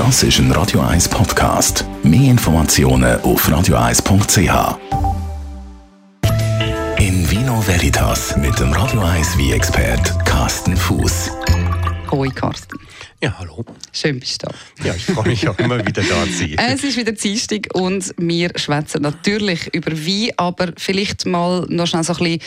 Das ist ein Radio 1 Podcast. Mehr Informationen auf radio1.ch. In Vino Veritas mit dem Radio 1 wie expert Carsten Fuß. Hoi Carsten. Ja, hallo. Schön bist du da. Ja, ich freue mich auch immer wieder da zu sein. Es ist wieder Dienstag und wir schwätzen natürlich über Wein, aber vielleicht mal noch schnell so ein bisschen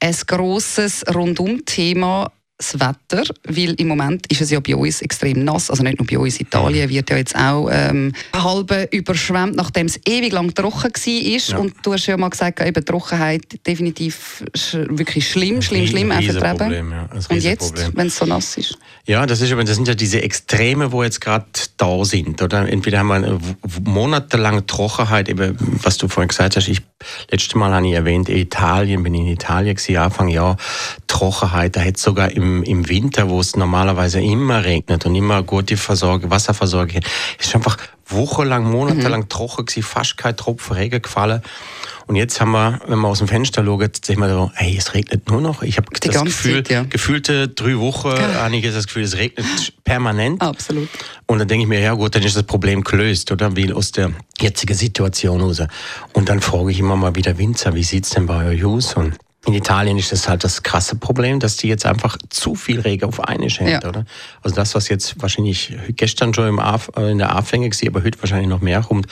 ein grosses Rundum-Thema das Wetter, weil im Moment ist es ja bei uns extrem nass, also nicht nur bei uns, Italien wird ja jetzt auch ähm, halb überschwemmt, nachdem es ewig lang trocken war. Ja. Und du hast ja mal gesagt, eben Trockenheit definitiv sch wirklich schlimm, schlimm, schlimm. Ein Problem, ja. Ein Und jetzt, wenn es so nass ist? Ja, das, ist, das sind ja diese Extreme, wo jetzt gerade da sind. Oder? Entweder haben wir monatelange Trockenheit, eben, was du vorhin gesagt hast, ich, letztes Mal habe ich erwähnt, Italien, bin in Italien gewesen, Anfang Jahr, Trockenheit, da hätte sogar im im, Winter, wo es normalerweise immer regnet und immer gute Versorgung, Wasserversorgung, ist einfach wochenlang, monatelang mhm. trocken gewesen, fast kein Tropfen Regen gefallen. Und jetzt haben wir, wenn man aus dem Fenster schaut, sehen wir so, hey, es regnet nur noch. Ich habe das Gefühl, Zeit, ja. gefühlte drei Wochen, habe ich das Gefühl, es regnet permanent. Absolut. Und dann denke ich mir, ja gut, dann ist das Problem gelöst, oder? Wie aus der jetzigen Situation raus. Und dann frage ich immer mal wieder Winzer, wie sieht's denn bei euch aus? Und in Italien ist das halt das krasse Problem, dass die jetzt einfach zu viel Regen auf eine schenkt, ja. oder? Also das, was jetzt wahrscheinlich gestern schon im Af, äh, in der Anfänge war, aber heute wahrscheinlich noch mehr kommt,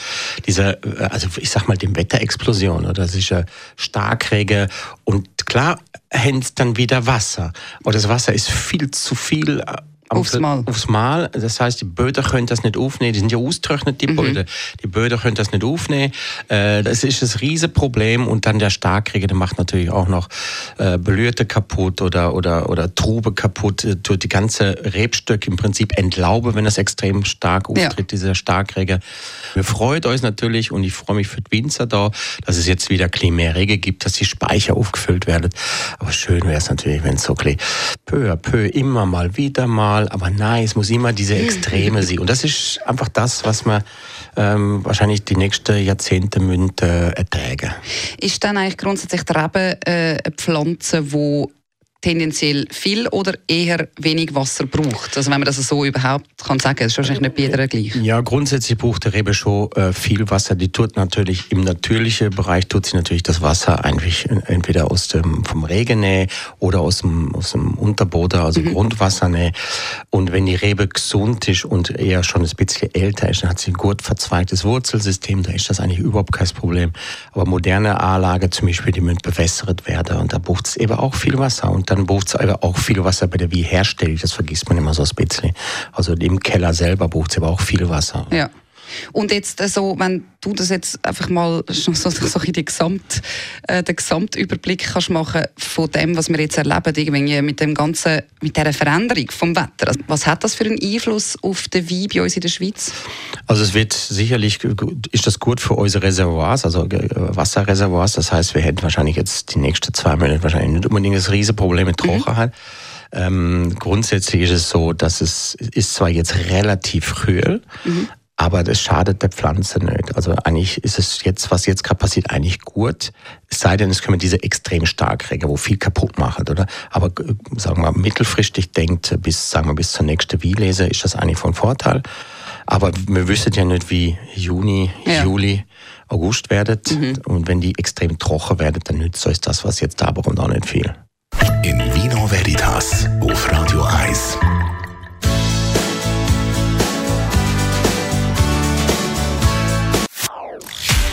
diese, äh, also ich sag mal, die Wetterexplosion, oder? Das ist ja Starkregen und klar, hängt dann wieder Wasser. Aber das Wasser ist viel zu viel äh, Aufs Mal. Aufs Mal. Das heißt, die Böden können das nicht aufnehmen. Die sind ja ausgetrocknet, die mhm. Böden. Die Böden können das nicht aufnehmen. Äh, das ist ein Riesenproblem. Und dann der Starkregen, der macht natürlich auch noch äh, Belührte kaputt oder, oder, oder Trube kaputt. Äh, tut die ganze Rebstöcke im Prinzip entlauben, wenn das extrem stark auftritt, ja. dieser Starkregen. Wir freuen uns natürlich und ich freue mich für die Winzer da, dass es jetzt wieder mehr Regen gibt, dass die Speicher aufgefüllt werden. Aber schön wäre es natürlich, wenn es so peu à peu immer mal wieder mal mal, aber nein, es muss immer diese Extreme sein. Und das ist einfach das, was man ähm, wahrscheinlich die nächsten Jahrzehnte müssen, äh, ertragen Ist dann eigentlich grundsätzlich der Reben äh, eine Pflanze, die tendenziell viel oder eher wenig Wasser braucht? Also wenn man das so überhaupt kann sagen, ist wahrscheinlich nicht bei jeder gleich. Ja, grundsätzlich braucht der Rebe schon äh, viel Wasser. Die tut natürlich im natürlichen Bereich tut sie natürlich das Wasser eigentlich entweder aus dem vom Regen oder aus dem aus dem Unterboden, also mhm. Grundwasser. Und wenn die Rebe gesund ist und eher schon ein bisschen älter ist, dann hat sie ein gut verzweigtes Wurzelsystem, da ist das eigentlich überhaupt kein Problem. Aber moderne Anlage zum Beispiel, die müssen bewässert werden und da braucht es eben auch viel Wasser. Und dann braucht es aber auch viel Wasser bei der Wiederherstellung. Das vergisst man immer so ein bisschen. Also im Keller selber braucht es aber auch viel Wasser. Ja. Und jetzt äh, so, wenn du das jetzt einfach mal so, so, so den, Gesamt, äh, den Gesamtüberblick kannst machen von dem, was wir jetzt erleben, irgendwie mit dem ganzen, mit dieser Veränderung vom Wetter. Also, was hat das für einen Einfluss auf den Wein bei uns in der Schweiz? Also es wird sicherlich, ist das gut für unsere Reservoirs, also Wasserreservoirs. Das heißt, wir hätten wahrscheinlich jetzt die nächsten zwei Monate wahrscheinlich nicht unbedingt das Riesenproblem mit Trockenheit. Mhm. Ähm, grundsätzlich ist es so, dass es ist zwar jetzt relativ kühl, mhm. Aber das schadet der Pflanze nicht. Also eigentlich ist es jetzt, was jetzt gerade passiert, eigentlich gut. Es sei denn, es können diese extrem Starkregen, wo viel kaputt machen, oder? Aber äh, sagen wir mittelfristig denkt, bis, sagen wir, bis zur nächsten Wielese ist das eigentlich von Vorteil. Aber wir wissen ja nicht, wie Juni, ja. Juli, August werdet. Mhm. Und wenn die extrem trocken werden, dann nützt euch das, was jetzt da kommt, auch nicht viel. In Vino Veritas auf Radio 1.